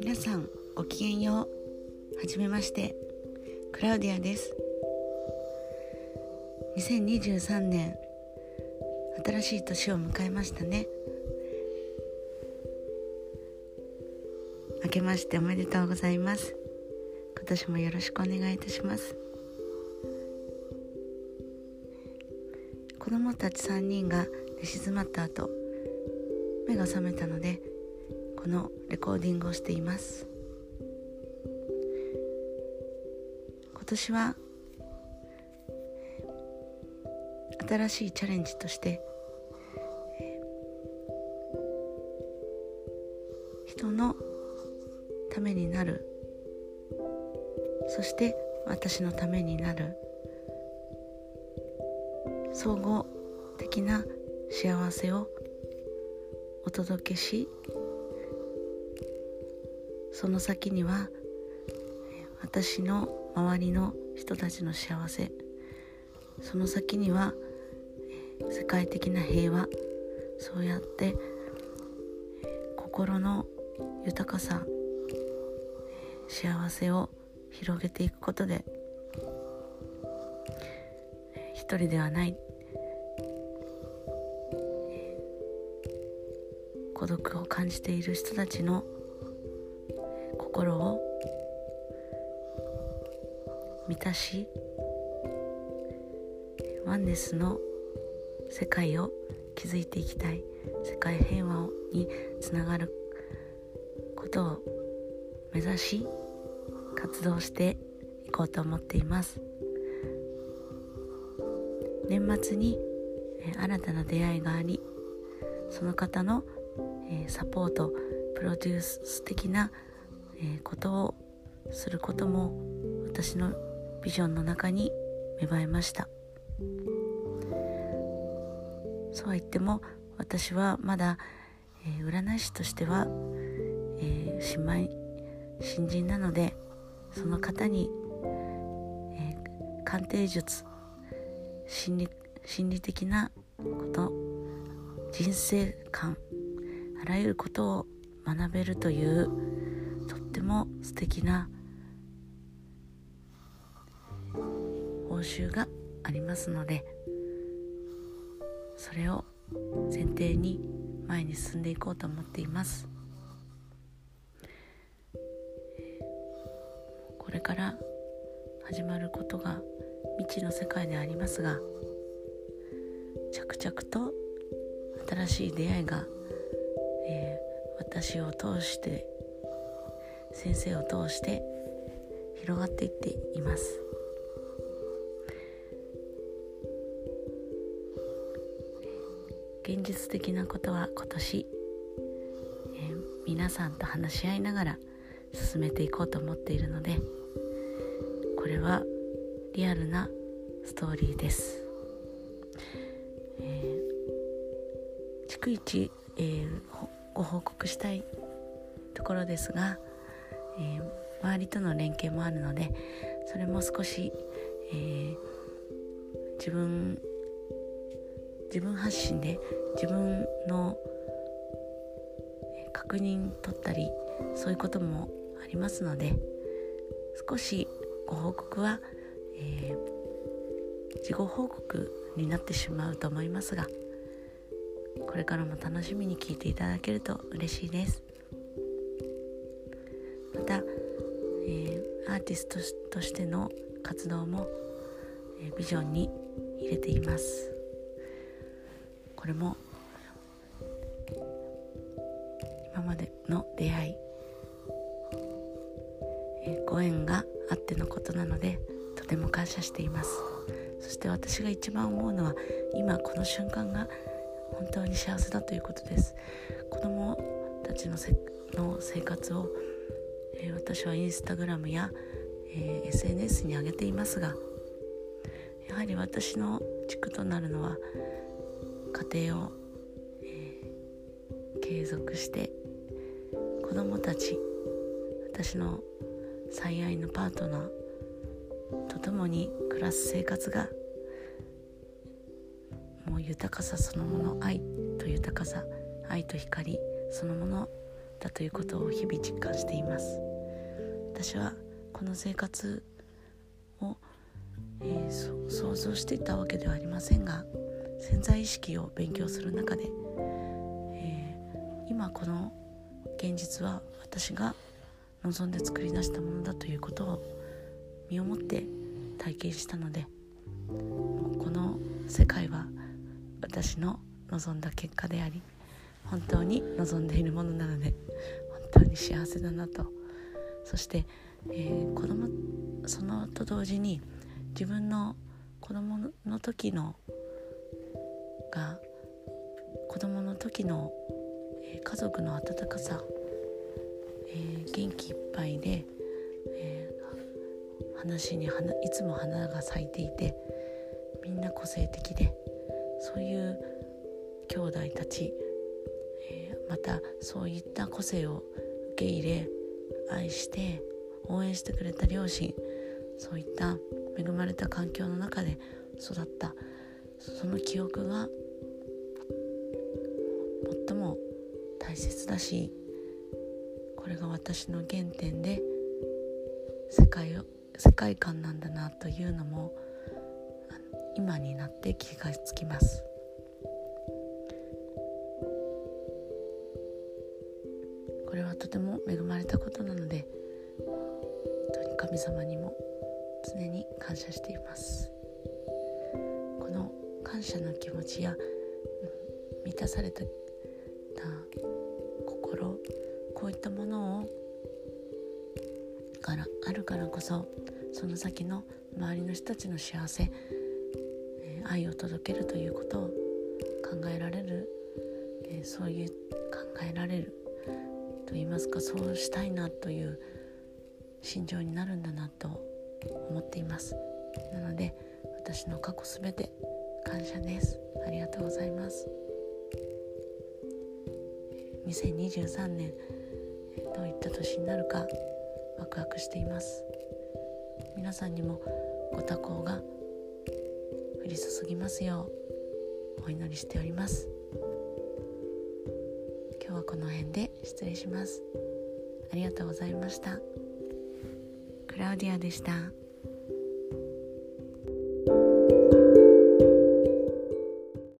皆さんごきげんよう。はじめまして。クラウディアです。2023年新しい年を迎えましたね。明けましておめでとうございます。今年もよろしくお願いいたします。子供たち3人が寝静まった後目が覚めたのでこのレコーディングをしています。今年は新しいチャレンジとして人のためになるそして私のためになる総合的な幸せをお届けしその先には私の周りの人たちの幸せ。その先には世界的な平和。そうやって心の豊かさ幸せを広げていくことで一人ではない独を感じている人たちの心を満たしワンネスの世界を築いていきたい世界平和につながることを目指し活動していこうと思っています。年末に新たな出会いがありその方のサポートプロデュース的なことをすることも私のビジョンの中に芽生えました。そうは言っても私はまだ、え、占い師としては、えー、新米新人なのでその方に、え、鑑定術心理心理的なこと人生観あらゆることを学べるというとっても素敵な報酬がありますのでそれを前提に前に進んでいこうと思っています。これから始まることが未知の世界でありますが着々と新しい出会いが、えー、私を通して先生を通して広がっていっています。現実的なことは今年、えー、皆さんと話し合いながら進めていこうと思っているのでこれはリアルなストーリーです、えー、逐一、えー、ご報告したいところですが、えー、周りとの連携もあるのでそれも少し、えー、自分自分発信で自分の確認取ったりそういうこともありますので少しご報告は、えー、事後報告になってしまうと思いますがこれからも楽しみに聞いていただけると嬉しいです。また、えー、アーティストとしての活動も、えー、ビジョンに入れています。これも今までの出会い、えー、ご縁があってのことなのでとても感謝しています。そして私が一番思うのは今この瞬間が本当に幸せだということです。子供たちのせの生活を、えー、私はインスタグラムや、えー、SNS に上げていますがやはり私の軸となるのは家庭を、えー、継続して子供たち私の最愛のパートナーと共に暮らす生活がもう豊かさそのもの愛と豊かさ愛と光そのものだということを日々実感しています。私はこの生活を、えー、想像していたわけではありませんが潜在意識を勉強する中で、えー、今この現実は私が望んで作り出したものだということを身をもって体験したのでこの世界は私の望んだ結果であり本当に望んでいるものなので本当に幸せだなと。そして、えー、子供そのと同時に自分の子供の時のが子供の時の、えー、家族の温かさ、えー、元気いっぱいで、え、話に花いつも花が咲いていてみんな個性的でそういう兄弟たち、えー、またそういった個性を受け入れ愛して応援してくれた両親そういった恵まれた環境の中で育ったその記憶が最も大切だしこれが私の原点で世界を世界観なんだなというのも今になって気がつきます。これはとても恵まれたことなので本当に神様にも常に感謝しています。この感謝の気持ちや満たされた心こういったものをからあるからこそその先の周りの人たちの幸せ、えー、愛を届けるということを考えられる、えー、そういう考えられると言いますかそうしたいなという心情になるんだなと思っています。なので私の過去すべて感謝です。ありがとうございます。2023年どういった年になるかワクワクしています。皆さんにもご多幸がり注ぎますようお祈りしております。今日はこの辺で失礼します。ありがとうございました。クラウディアでした。